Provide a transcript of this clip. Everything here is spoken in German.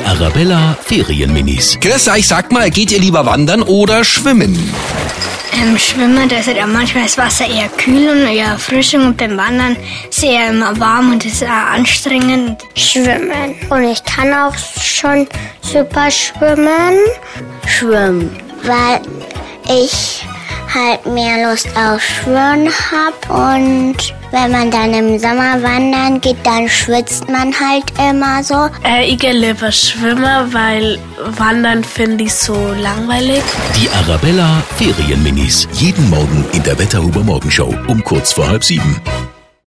Arabella Ferienminis. Chris, ich sag mal, geht ihr lieber wandern oder schwimmen? Ähm, Schwimmen, da ist ja manchmal das Wasser eher kühl und eher Erfrischung und beim Wandern ist eher immer warm und ist eher anstrengend. Schwimmen. Und ich kann auch schon super schwimmen. Schwimmen. Weil ich halt mehr Lust auf Schwimmen habe und wenn man dann im Sommer wandern geht, dann schwitzt man halt immer so. Äh, ich gehe lieber schwimmen, weil Wandern finde ich so langweilig. Die Arabella Ferienminis. Jeden Morgen in der Wetterhuber Morgenshow um kurz vor halb sieben.